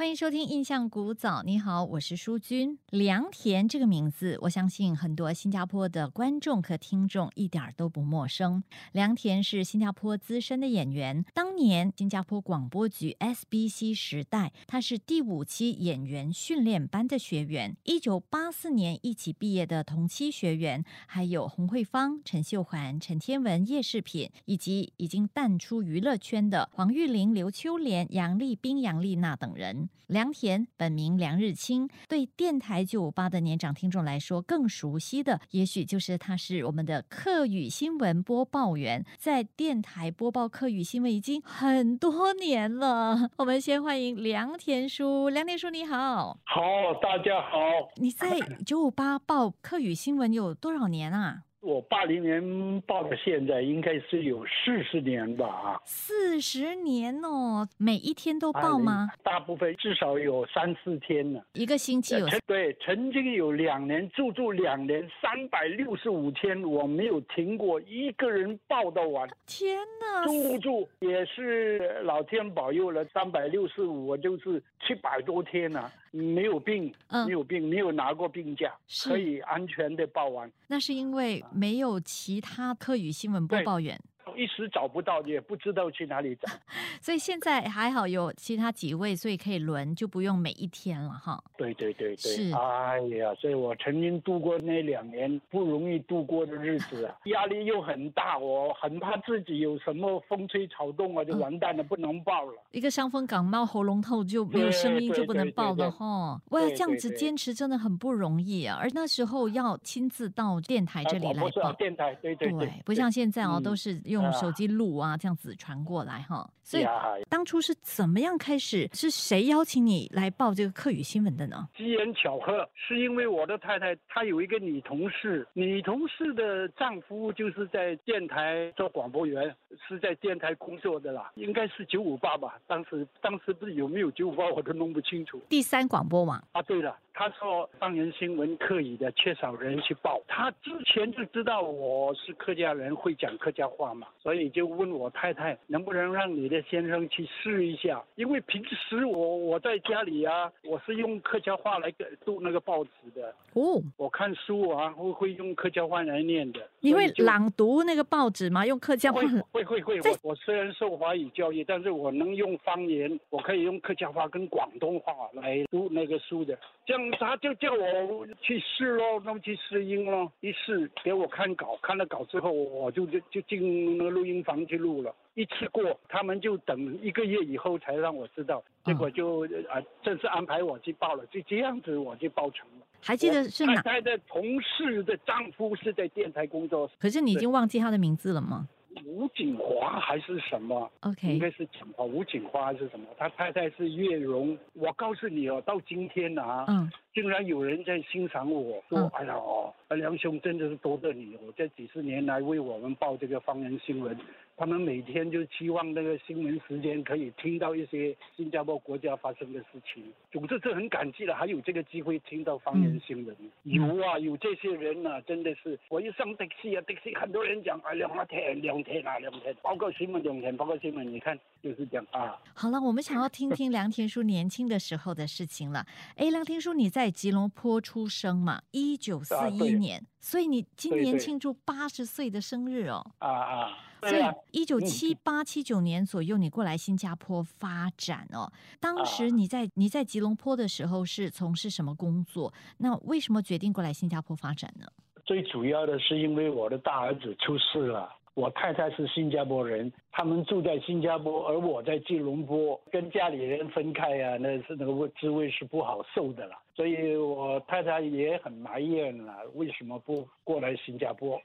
欢迎收听《印象古早》。你好，我是淑君。良田这个名字，我相信很多新加坡的观众和听众一点都不陌生。良田是新加坡资深的演员，当年新加坡广播局 SBC 时代，他是第五期演员训练班的学员。一九八四年一起毕业的同期学员，还有洪慧芳、陈秀环、陈天文、叶世品，以及已经淡出娱乐圈的黄玉玲、刘秋莲、杨丽冰、杨丽娜等人。梁田本名梁日清，对电台九五八的年长听众来说，更熟悉的也许就是他是我们的客语新闻播报员，在电台播报客语新闻已经很多年了。我们先欢迎梁田叔，梁田叔你好，好，大家好。你在九五八报客语新闻有多少年啊？我八零年报到，现在应该是有四十年吧啊？四十年哦，每一天都报吗？大部分至少有三四天呢。一个星期有？对，曾经有两年，住住两年，三百六十五天，我没有停过一个人报道完。天哪！住不住也是老天保佑了，三百六十五，我就是七百多天呢。没有病，没有病，没有拿过病假，可以安全的报完。那是因为没有其他科语新闻播报员。一时找不到，也不知道去哪里找，所以现在还好有其他几位，所以可以轮，就不用每一天了哈。对对对对，是。哎呀，所以我曾经度过那两年不容易度过的日子啊，压力又很大，我很怕自己有什么风吹草动啊，就完蛋了，不能报了。一个伤风感冒、喉咙痛就没有声音就不能报了哈。我要这样子坚持真的很不容易啊，而那时候要亲自到电台这里来报，电台对对对，不像现在哦，都是用。用手机录啊，这样子传过来哈。所以当初是怎么样开始？是谁邀请你来报这个客语新闻的呢？机缘巧合，是因为我的太太她有一个女同事，女同事的丈夫就是在电台做广播员，是在电台工作的啦。应该是九五八吧？当时当时不是有没有九五八，我都弄不清楚。第三广播网啊，对了。他说方言新闻可以的，缺少人去报。他之前就知道我是客家人，会讲客家话嘛，所以就问我太太能不能让你的先生去试一下。因为平时我我在家里啊，我是用客家话来读那个报纸的。哦，我看书啊，会会用客家话来念的。你会朗读那个报纸吗？用客家话？会会会。我我虽然受华语教育，但是我能用方言，我可以用客家话跟广东话来读那个书的。这样。他就叫我去试咯，那么去试音咯。一试给我看稿，看了稿之后，我就就就进那个录音房去录了。一次过，他们就等一个月以后才让我知道，结果就啊正式安排我去报了，就这样子我就报成了。还记得是哪？太太的同事的丈夫是在电台工作，可是你已经忘记他的名字了吗？吴景华还是什么？OK，应该是景华，吴景华还是什么？他太太是月容。我告诉你哦，到今天啊，嗯，竟然有人在欣赏我，说：“哎呀哦，梁兄真的是多得你我，这几十年来为我们报这个方言新闻。”他们每天就期望那个新闻时间可以听到一些新加坡国家发生的事情。总之是很感激了，还有这个机会听到方言新闻。有啊，有这些人啊，真的是。我一上的士啊，的士很多人讲啊，两天两天啊，两天，包括新闻两天，包括新闻，你看就是这样啊。好了，我们想要听听梁田书年轻的时候的事情了。哎，梁天书，你在吉隆坡出生嘛？一九四一年。所以你今年庆祝八十岁的生日哦！啊啊！所以一九七八七九年左右，你过来新加坡发展哦。当时你在你在吉隆坡的时候是从事什么工作？那为什么决定过来新加坡发展呢？最主要的是因为我的大儿子出事了。我太太是新加坡人，他们住在新加坡，而我在吉隆坡，跟家里人分开啊，那是那个滋味是不好受的了。所以我太太也很埋怨了，为什么不过来新加坡？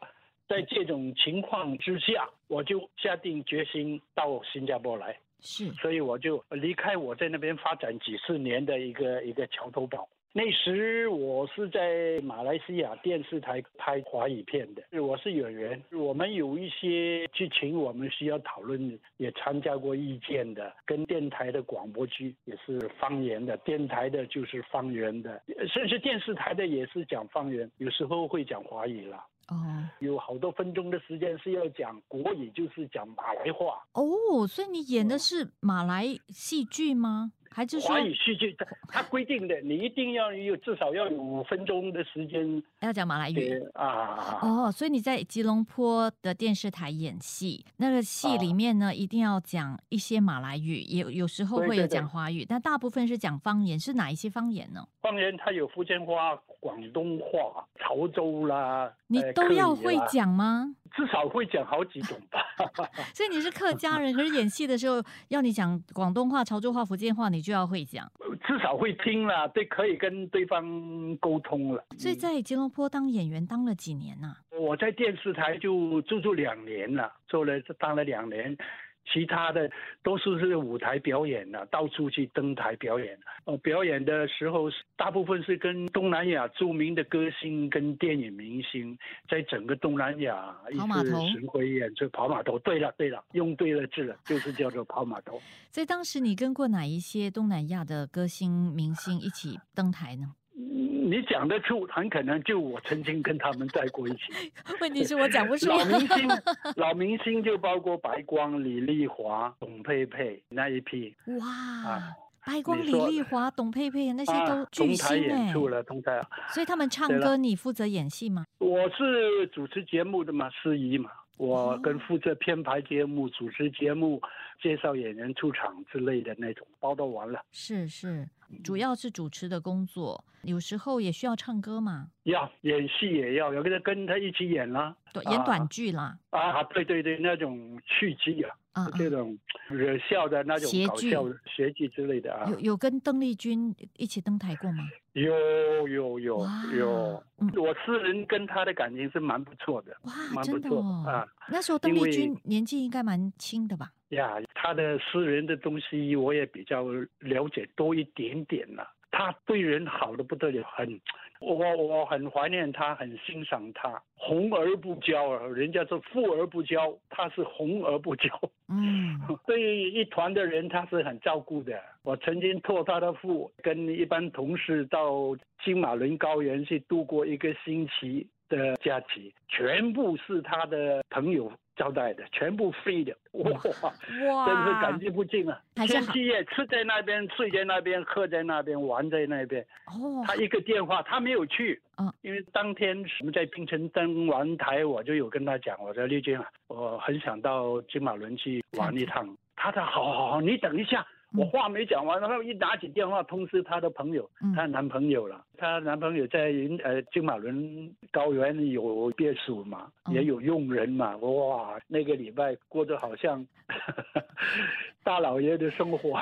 在这种情况之下，我就下定决心到新加坡来。是，所以我就离开我在那边发展几十年的一个一个桥头堡。那时我是在马来西亚电视台拍华语片的，我是演员。我们有一些剧情，我们需要讨论，也参加过意见的。跟电台的广播剧也是方言的，电台的就是方言的，甚至电视台的也是讲方言，有时候会讲华语了。哦，有好多分钟的时间是要讲国语，就是讲马来话。哦，所以你演的是马来戏剧吗？还是华语戏剧，他规定的，你一定要有至少要有五分钟的时间要讲马来语啊。哦，所以你在吉隆坡的电视台演戏，那个戏里面呢，一定要讲一些马来语，也有时候会有讲华语，但大部分是讲方言，是哪一些方言呢？方言它有福建话、广东话、潮州啦，你都要会讲吗？至少会讲好几种吧。所以你是客家人，可是演戏的时候要你讲广东话、潮州话、福建话，你就要会讲。至少会听了，对，可以跟对方沟通了。所以在吉隆坡当演员当了几年呢？我在电视台就足足两年了，做了当了两年。其他的都是是舞台表演的，到处去登台表演。呃，表演的时候大部分是跟东南亚著名的歌星跟电影明星，在整个东南亚一次巡回演出跑码头。对了对了，用对了字了，就是叫做跑码头。所以当时你跟过哪一些东南亚的歌星明星一起登台呢？你讲得出，很可能就我曾经跟他们在过一起。问题是我讲不出。老明星，老明星就包括白光、李丽华、董佩佩那一批。哇，白光、李丽华、董佩佩那些都巨星演出了，同台。所以他们唱歌，你负责演戏吗？我是主持节目的嘛，司仪嘛。我跟负责编排节目、主持节目、介绍演员出场之类的那种，包都完了。是是，主要是主持的工作，有时候也需要唱歌嘛。要演戏也要，有个人跟他一起演啦，演短剧啦。啊，对对对，那种趣剧啊，这种惹笑的那种搞笑邪剧之类的啊。有有跟邓丽君一起登台过吗？有有有有，我私人跟她的感情是蛮不错的，哇，真的啊。那时候邓丽君年纪应该蛮轻的吧？呀，她的私人的东西我也比较了解多一点点了。他对人好的不得了，很，我我很怀念他，很欣赏他，红而不骄啊，人家说富而不骄，他是红而不骄。嗯，对于一团的人，他是很照顾的。我曾经托他的福，跟一班同事到金马伦高原去度过一个星期的假期，全部是他的朋友。招待的全部飞的，哇哇，真是感激不尽啊！天气也吃在那边，睡在那边，喝在那边，玩在那边。哦，他一个电话，他没有去，嗯，因为当天我们在冰城登完台，我就有跟他讲，我说丽君啊，我很想到金马伦去玩一趟。他说好好好，你等一下。我话没讲完，然后一拿起电话通知她的朋友，她男朋友了。她男朋友在云呃金马伦高原有别墅嘛，也有佣人嘛。哇，那个礼拜过得好像 大老爷的生活，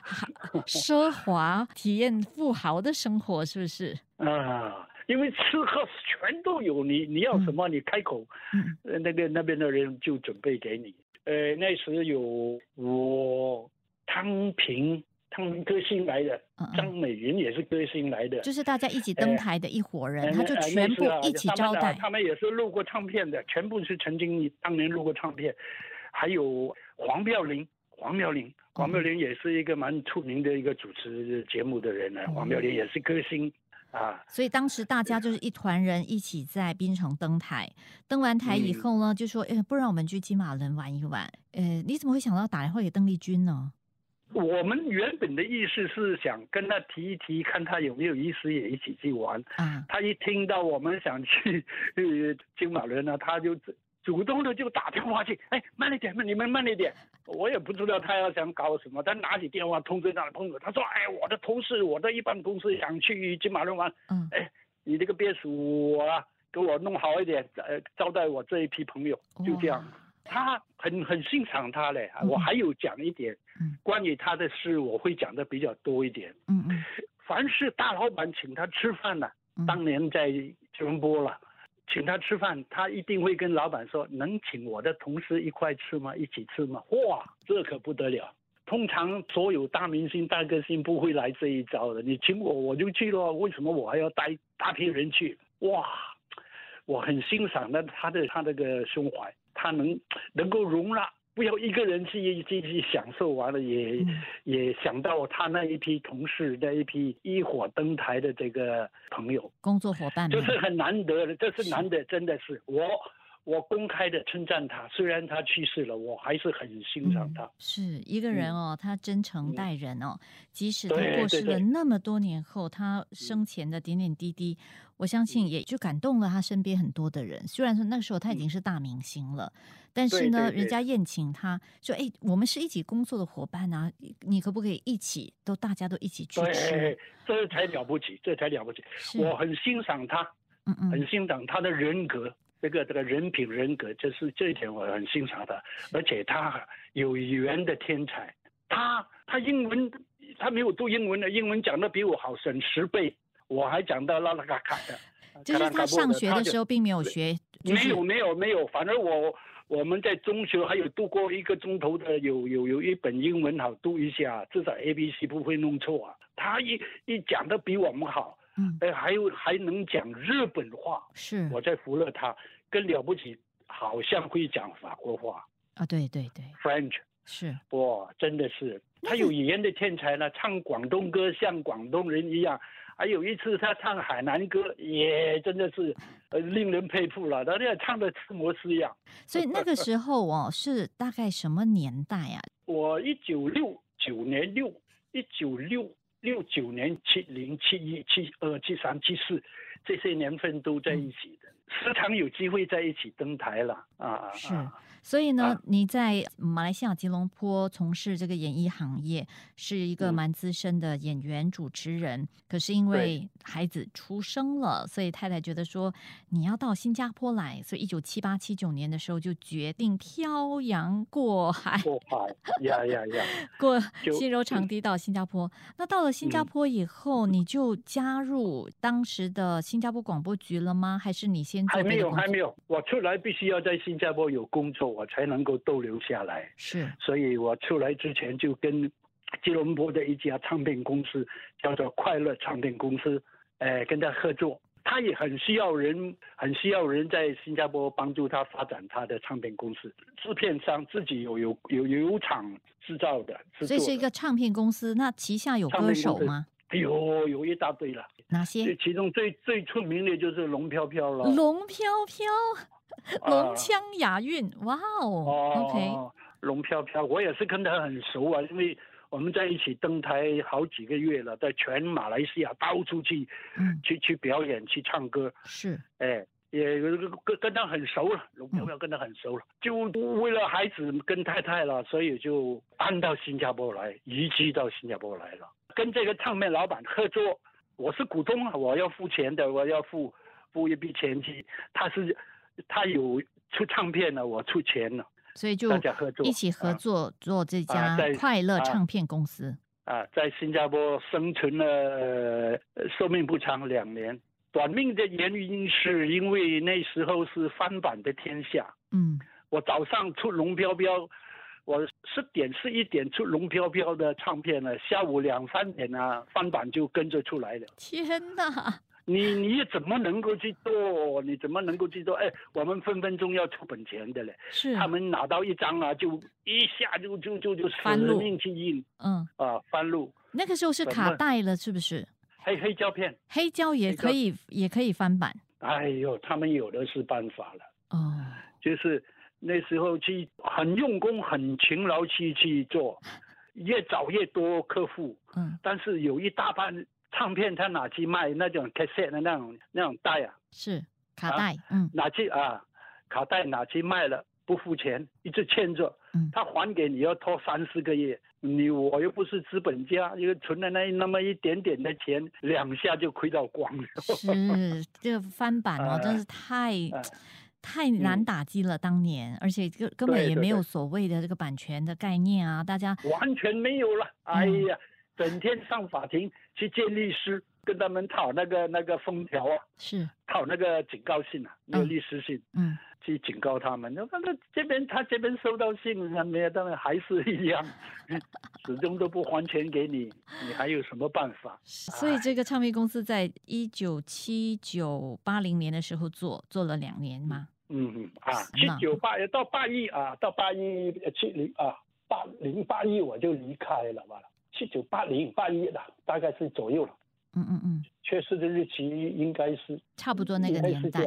奢华体验富豪的生活，是不是？啊，因为吃喝全都有，你你要什么你开口，那个那边的人就准备给你。呃，那时有我。汤平，汤平歌星来的，张美云也是歌星来的，就是大家一起登台的一伙人，他就全部一起招待。他们也是录过唱片的，全部是曾经当年录过唱片。还有黄妙玲，黄妙玲，黄妙玲也是一个蛮出名的一个主持节目的人呢。黄妙玲也是歌星啊。所以当时大家就是一团人一起在槟城登台，登完台以后呢，就说：“哎，不然我们去金马伦玩一玩。”呃，你怎么会想到打电话给邓丽君呢？我们原本的意思是想跟他提一提，看他有没有意思也一起去玩。嗯，他一听到我们想去呃金马伦呢，他就主动的就打电话去，哎，慢一点，慢你们慢一点。我也不知道他要想搞什么，他拿起电话通知他的朋友，他说，哎，我的同事，我的一般同事想去金马伦玩。嗯，哎，你这个别墅啊，给我弄好一点，呃，招待我这一批朋友，就这样。他很很欣赏他嘞，我还有讲一点，关于他的事我会讲的比较多一点。嗯嗯，凡是大老板请他吃饭呢，当年在吉隆坡了，请他吃饭，他一定会跟老板说，能请我的同事一块吃吗？一起吃吗？哇，这可不得了。通常所有大明星、大歌星不会来这一招的，你请我我就去了，为什么我还要带大批人去？哇，我很欣赏的他的他那个胸怀。他能能够容纳，不要一个人去去去享受完了，也也想到他那一批同事，那一批一伙登台的这个朋友、工作伙伴，这是很难得的，这是难得，真的是我我公开的称赞他，虽然他去世了，我还是很欣赏他。是一个人哦，他真诚待人哦，即使他过世了那么多年后，他生前的点点滴滴，我相信也就感动了他身边很多的人。虽然说那个时候他已经是大明星了，但是呢，人家宴请他说：“哎，我们是一起工作的伙伴啊，你可不可以一起都大家都一起去吃？”这才了不起，这才了不起。我很欣赏他，嗯嗯，很欣赏他的人格。这个这个人品人格，就是这一点我很欣赏他，而且他有语言的天才。他他英文他没有读英文的，英文讲的比我好省十倍。我还讲到拉拉嘎卡的，就是他上学的时候并没有学，没有没有没有。反正我我们在中学还有度过一个钟头的，有有有一本英文好读一下，至少 A B C 不会弄错啊。他一一讲的比我们好。嗯，哎，还有还能讲日本话，是我在服了他，更了不起，好像会讲法国话啊，对对对，French 是哇，真的是他有语言的天才呢，唱广东歌像广东人一样，还有一次他唱海南歌也真的是呃令人佩服了，他那唱的似模似样。所以那个时候哦，是大概什么年代啊？我一九六九年六一九六。六九年、七零、七一、七二、七三、七四，这些年份都在一起的，时常有机会在一起登台了啊！是。所以呢，你在马来西亚吉隆坡从事这个演艺行业，是一个蛮资深的演员、主持人。可是因为孩子出生了，所以太太觉得说你要到新加坡来，所以一九七八、七九年的时候就决定漂洋过海，过海呀呀呀，过西柔长堤到新加坡。那到了新加坡以后，你就加入当时的新加坡广播局了吗？还是你先做？还没有，还没有。我出来必须要在新加坡有工作。我才能够逗留下来，是，所以我出来之前就跟吉隆坡的一家唱片公司叫做快乐唱片公司，哎，跟他合作，他也很需要人，很需要人在新加坡帮助他发展他的唱片公司。制片商自己有有有有厂制造的，所以是一个唱片公司。那旗下有歌手吗？有，有一大堆了。哪些？其中最最出名的就是龙飘飘了。龙飘飘。龙腔雅韵，哇哦，OK，龙飘飘，我也是跟他很熟啊，因为我们在一起登台好几个月了，在全马来西亚到处去，去去表演，去唱歌，是，哎，也跟跟他很熟了，龙飘飘跟他很熟了，就为了孩子跟太太了，所以就搬到新加坡来，移居到新加坡来了，跟这个唱片老板合作，我是股东啊，我要付钱的，我要付付一笔钱去，他是。他有出唱片了，我出钱了，所以就大家合作。一起合作做这家快乐唱片公司。啊，在新加坡生存了寿命不长两年，短命的原因是因为那时候是翻版的天下。嗯，我早上出龙飘飘，我十点十一点出龙飘飘的唱片了，下午两三点啊翻版就跟着出来了。天哪！你你怎么能够去做？你怎么能够去做？哎，我们分分钟要出本钱的嘞。是。他们拿到一张啊，就一下就就就就死命去印。嗯。啊，翻录。那个时候是卡带了，是不是？黑黑胶片。黑胶也可以，也可以翻版。哎呦，他们有的是办法了。哦。就是那时候去很用功、很勤劳去去做，越找越多客户。嗯。但是有一大半。唱片他拿去卖那种 cassette 的那种那种带啊，是卡带，嗯，拿去啊，卡带拿去卖了不付钱，一直欠着，嗯，他还给你要拖三四个月，你我又不是资本家，因为存了那那么一点点的钱，两下就亏到光了。是 这个翻版哦，真是太太难打击了，当年，而且根根本也没有所谓的这个版权的概念啊，大家完全没有了，哎呀。整天上法庭去见律师，跟他们讨那个那个封条啊，是讨那个警告信啊，那个律师信，嗯，去警告他们。那反正这边他这边收到信，那没有，当然还是一样，始终都不还钱给你，你还有什么办法？所以这个唱片公司在一九七九八零年的时候做做了两年吗？嗯嗯啊，七九八到八一啊，到八一七零啊，八零八一我就离开了吧。七九八零八一的，大概是左右了。嗯嗯嗯，缺失的日期应该是差不多那个年代，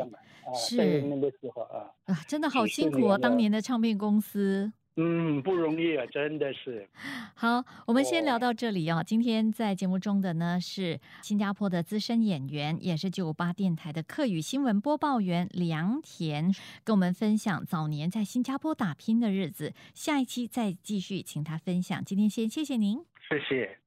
是那个时候啊啊，真的好辛苦哦，当年的唱片公司。嗯，不容易啊，真的是。好，我们先聊到这里啊。今天在节目中的呢是新加坡的资深演员，也是九五八电台的客语新闻播报员梁田，跟我们分享早年在新加坡打拼的日子。下一期再继续请他分享。今天先谢谢您，谢谢。